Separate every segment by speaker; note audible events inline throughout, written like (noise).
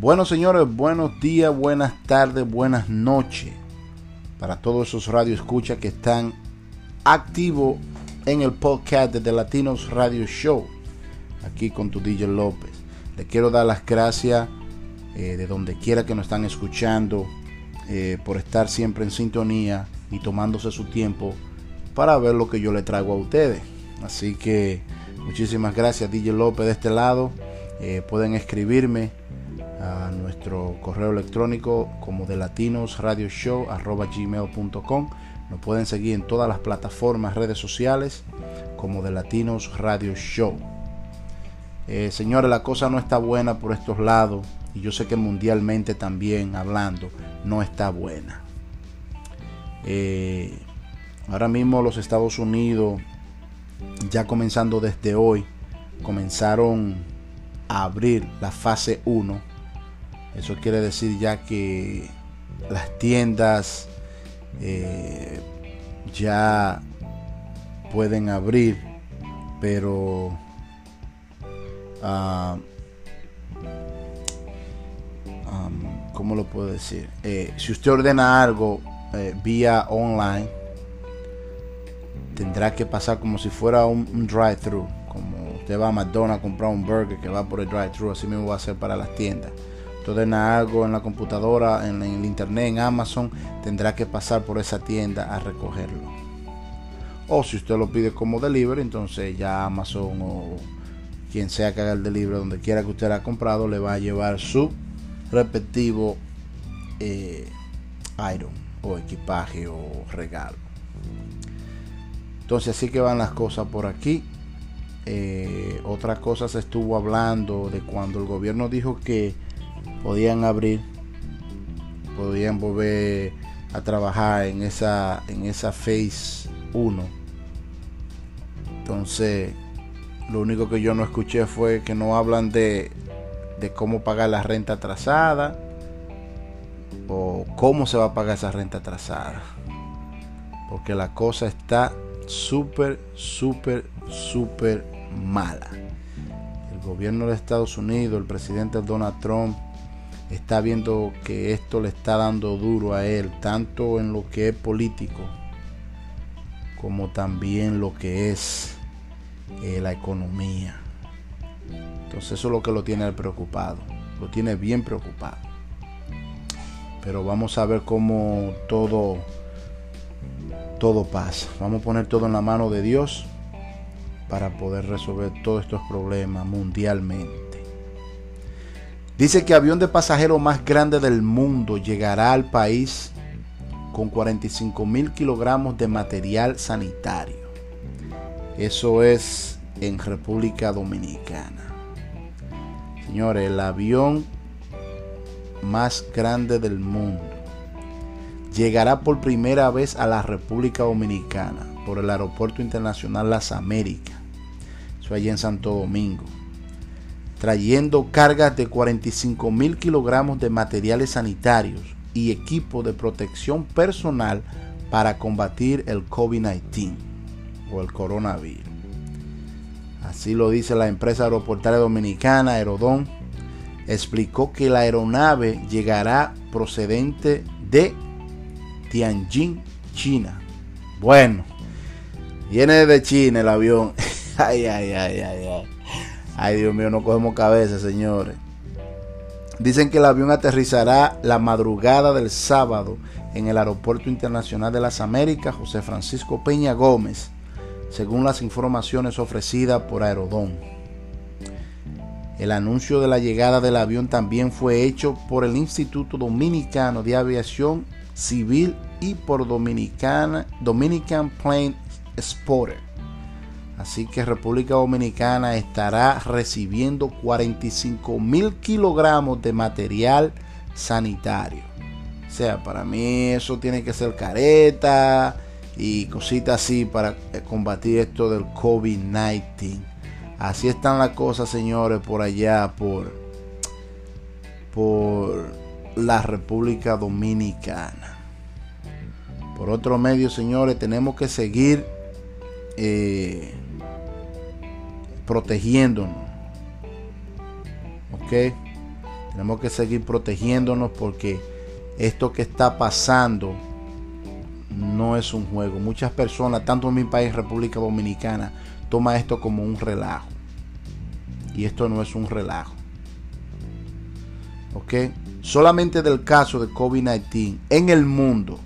Speaker 1: Bueno, señores, buenos días, buenas tardes, buenas noches para todos esos radio escucha que están activos en el podcast de The Latinos Radio Show, aquí con tu DJ López. Le quiero dar las gracias eh, de donde quiera que nos están escuchando eh, por estar siempre en sintonía y tomándose su tiempo para ver lo que yo le traigo a ustedes. Así que muchísimas gracias DJ López de este lado. Eh, pueden escribirme a nuestro correo electrónico como de latinosradioshow.gmail.com Nos pueden seguir en todas las plataformas, redes sociales como de Latinos Radio Show. Eh, señores, la cosa no está buena por estos lados y yo sé que mundialmente también hablando no está buena. Eh, ahora mismo los Estados Unidos, ya comenzando desde hoy, comenzaron a abrir la fase 1 eso quiere decir ya que las tiendas eh, ya pueden abrir, pero uh, ¿cómo lo puedo decir? Eh, si usted ordena algo eh, vía online, tendrá que pasar como si fuera un, un drive-thru. Como usted va a McDonald's a comprar un burger que va por el drive-thru, así mismo va a ser para las tiendas ordena algo en la computadora, en, el internet, en Amazon, tendrá que pasar por esa tienda a recogerlo. O si usted lo pide como delivery, entonces ya Amazon o quien sea que haga el delivery donde quiera que usted ha comprado le va a llevar su respectivo eh, iron o equipaje o regalo. Entonces así que van las cosas por aquí. Eh, otra cosa se estuvo hablando de cuando el gobierno dijo que podían abrir, podían volver a trabajar en esa, en esa phase 1. Entonces, lo único que yo no escuché fue que no hablan de, de cómo pagar la renta atrasada o cómo se va a pagar esa renta atrasada. Porque la cosa está súper, súper, súper mala. El gobierno de Estados Unidos, el presidente Donald Trump, está viendo que esto le está dando duro a él, tanto en lo que es político como también lo que es eh, la economía. Entonces eso es lo que lo tiene preocupado, lo tiene bien preocupado. Pero vamos a ver cómo todo todo pasa. Vamos a poner todo en la mano de Dios para poder resolver todos estos problemas mundialmente. Dice que avión de pasajero más grande del mundo llegará al país con 45 mil kilogramos de material sanitario. Eso es en República Dominicana. Señores, el avión más grande del mundo llegará por primera vez a la República Dominicana por el Aeropuerto Internacional Las Américas. Eso allí en Santo Domingo trayendo cargas de 45 mil kilogramos de materiales sanitarios y equipo de protección personal para combatir el COVID-19 o el coronavirus. Así lo dice la empresa aeroportuaria dominicana Aerodón. Explicó que la aeronave llegará procedente de Tianjin, China. Bueno, viene de China el avión. (laughs) ay, ay, ay, ay, ay. Ay, Dios mío, no cogemos cabeza, señores. Dicen que el avión aterrizará la madrugada del sábado en el Aeropuerto Internacional de las Américas José Francisco Peña Gómez, según las informaciones ofrecidas por Aerodón. El anuncio de la llegada del avión también fue hecho por el Instituto Dominicano de Aviación Civil y por Dominican Plane Spotter. Así que República Dominicana estará recibiendo 45 mil kilogramos de material sanitario. O sea, para mí eso tiene que ser careta y cositas así para eh, combatir esto del COVID-19. Así están las cosas, señores, por allá, por, por la República Dominicana. Por otro medio, señores, tenemos que seguir eh, protegiéndonos. ¿Ok? Tenemos que seguir protegiéndonos porque esto que está pasando no es un juego. Muchas personas, tanto en mi país, República Dominicana, toman esto como un relajo. Y esto no es un relajo. ¿Ok? Solamente del caso de COVID-19 en el mundo,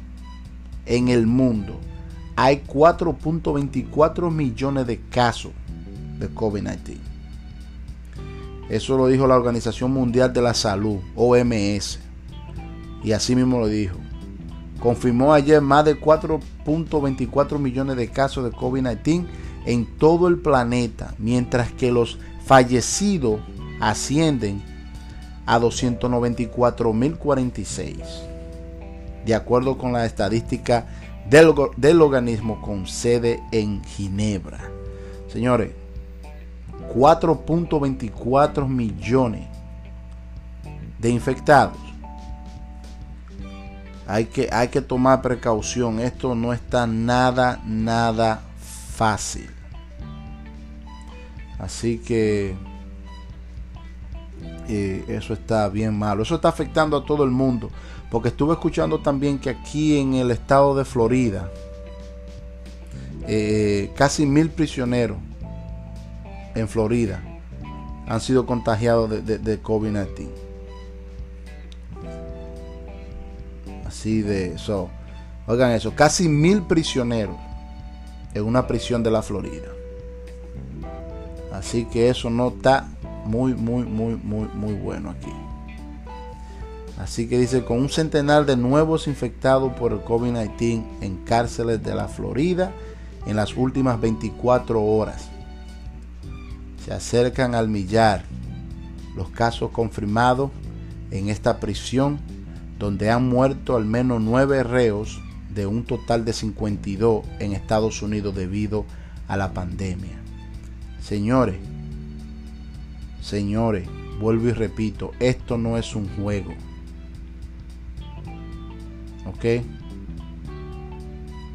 Speaker 1: en el mundo, hay 4.24 millones de casos de COVID-19. Eso lo dijo la Organización Mundial de la Salud, OMS. Y así mismo lo dijo. Confirmó ayer más de 4.24 millones de casos de COVID-19 en todo el planeta, mientras que los fallecidos ascienden a 294.046, de acuerdo con la estadística del, del organismo con sede en Ginebra. Señores, 4.24 millones de infectados. Hay que, hay que tomar precaución. Esto no está nada, nada fácil. Así que eso está bien malo. Eso está afectando a todo el mundo. Porque estuve escuchando también que aquí en el estado de Florida, eh, casi mil prisioneros en Florida han sido contagiados de, COVID-19. Así de eso. Oigan eso, casi mil prisioneros en una prisión de la Florida. Así que eso no está muy, muy, muy, muy, muy bueno aquí. Así que dice, con un centenar de nuevos infectados por el COVID-19 en cárceles de la Florida en las últimas 24 horas se acercan al millar los casos confirmados en esta prisión donde han muerto al menos nueve reos de un total de 52 en Estados Unidos debido a la pandemia. Señores, señores, vuelvo y repito, esto no es un juego. ¿Ok?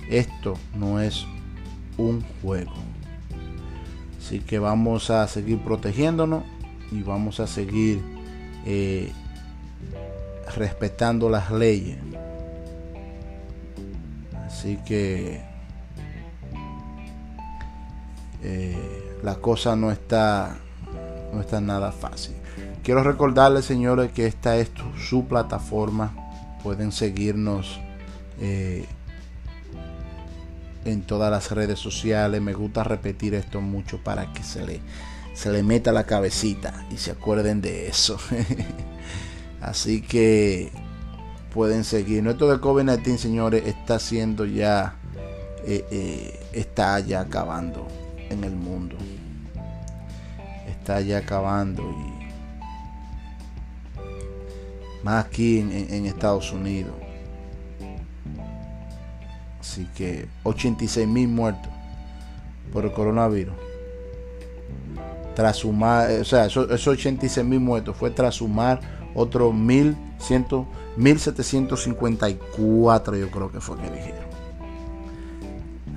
Speaker 1: Esto no es un juego. Así que vamos a seguir protegiéndonos y vamos a seguir eh, respetando las leyes. Así que eh, la cosa no está, no está nada fácil. Quiero recordarles, señores, que esta es su plataforma. Pueden seguirnos. Eh, en todas las redes sociales. Me gusta repetir esto mucho para que se le, se le meta la cabecita y se acuerden de eso. (laughs) Así que pueden seguir. Nuestro de COVID-19, señores, está siendo ya, eh, eh, está ya acabando en el mundo. Está ya acabando y más aquí en Estados Unidos. Así que 86 mil muertos por el coronavirus. Tras sumar, o sea, esos, 86 mil muertos fue tras sumar otros 1754, yo creo que fue que dijeron.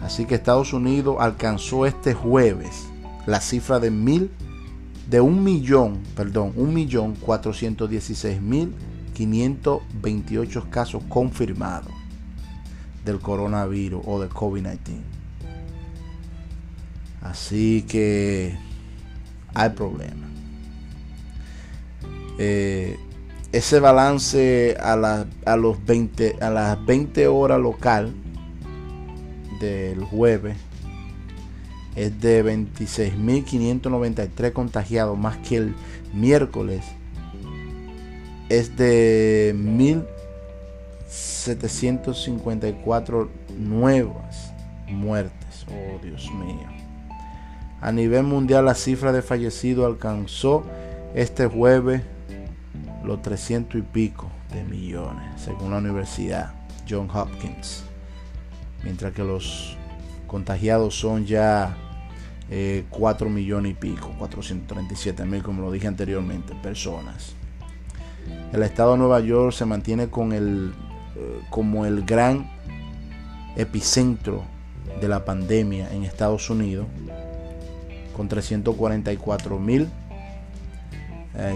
Speaker 1: Así que Estados Unidos alcanzó este jueves la cifra de mil, de un millón, perdón, un millón 416 mil 528 casos confirmados del coronavirus o del COVID-19. Así que hay problema. Eh, ese balance a, a, los 20, a las 20 horas local del jueves es de 26.593 contagiados más que el miércoles es de 1.000 754 nuevas muertes. Oh Dios mío. A nivel mundial la cifra de fallecidos alcanzó este jueves los 300 y pico de millones, según la Universidad John Hopkins. Mientras que los contagiados son ya 4 eh, millones y pico, 437 mil, como lo dije anteriormente, personas. El estado de Nueva York se mantiene con el como el gran epicentro de la pandemia en Estados Unidos, con 344 mil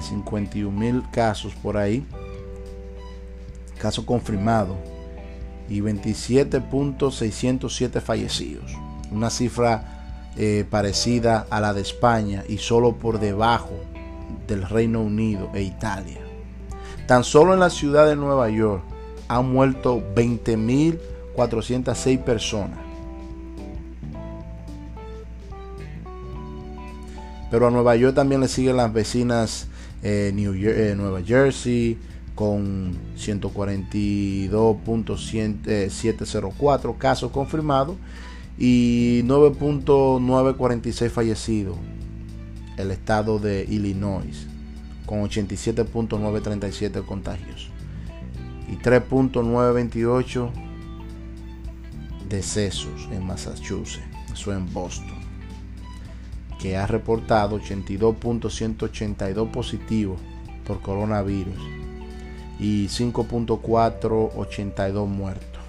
Speaker 1: 51 mil casos por ahí, casos confirmados y 27.607 fallecidos. Una cifra eh, parecida a la de España y solo por debajo del Reino Unido e Italia. Tan solo en la ciudad de Nueva York han muerto 20.406 personas. Pero a Nueva York también le siguen las vecinas eh, New eh, Nueva Jersey con 142.704 casos confirmados y 9.946 fallecidos. El estado de Illinois con 87.937 contagios y 3.928 decesos en Massachusetts, eso en Boston, que ha reportado 82.182 positivos por coronavirus y 5.482 muertos.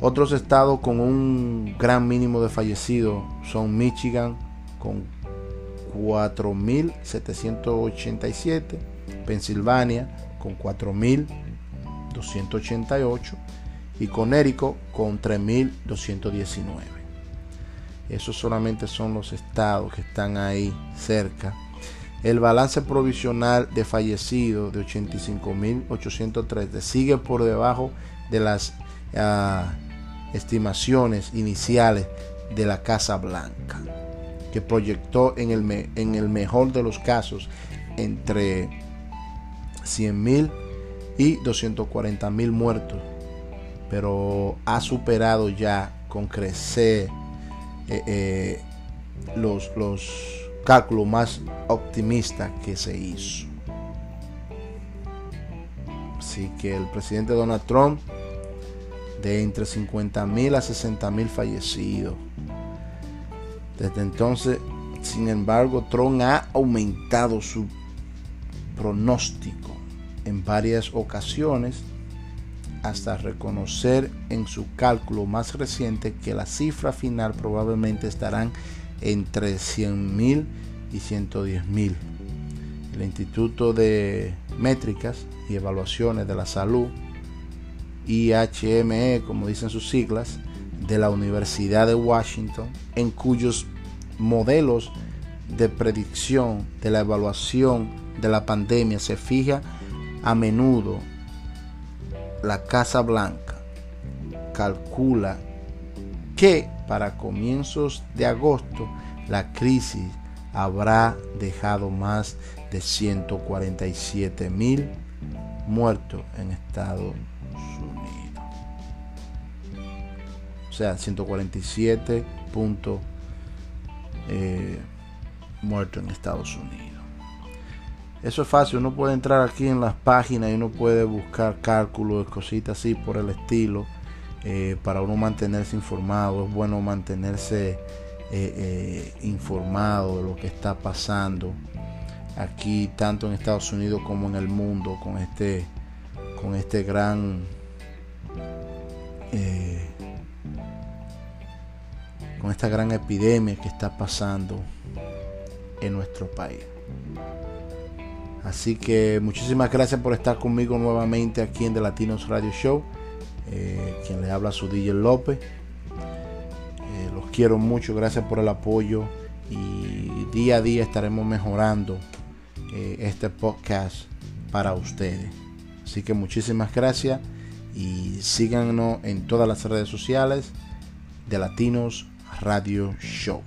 Speaker 1: Otros estados con un gran mínimo de fallecidos son Michigan con 4.787, Pensilvania con 4.288 y Connecticut con 3.219. Esos solamente son los estados que están ahí cerca. El balance provisional de fallecidos de 85.803 sigue por debajo de las ah, estimaciones iniciales de la Casa Blanca que proyectó en el, en el mejor de los casos entre 100.000 y 240.000 muertos, pero ha superado ya con crecer eh, eh, los, los cálculos más optimistas que se hizo. Así que el presidente Donald Trump, de entre 50.000 a 60.000 fallecidos, desde entonces, sin embargo, Trump ha aumentado su pronóstico en varias ocasiones hasta reconocer en su cálculo más reciente que la cifra final probablemente estarán entre 100.000 y 110.000. El Instituto de Métricas y Evaluaciones de la Salud, IHME, como dicen sus siglas, de la Universidad de Washington, en cuyos modelos de predicción de la evaluación de la pandemia se fija a menudo la Casa Blanca calcula que para comienzos de agosto la crisis habrá dejado más de 147 mil muertos en Estados Unidos. O sea, 147 puntos eh, muertos en Estados Unidos. Eso es fácil, uno puede entrar aquí en las páginas y uno puede buscar cálculos, cositas así por el estilo, eh, para uno mantenerse informado. Es bueno mantenerse eh, informado de lo que está pasando aquí, tanto en Estados Unidos como en el mundo, con este, con este gran con esta gran epidemia que está pasando en nuestro país. Así que muchísimas gracias por estar conmigo nuevamente aquí en The Latinos Radio Show. Eh, quien le habla su DJ López. Eh, los quiero mucho, gracias por el apoyo y día a día estaremos mejorando eh, este podcast para ustedes. Así que muchísimas gracias y síganos en todas las redes sociales de Latinos Radio Show.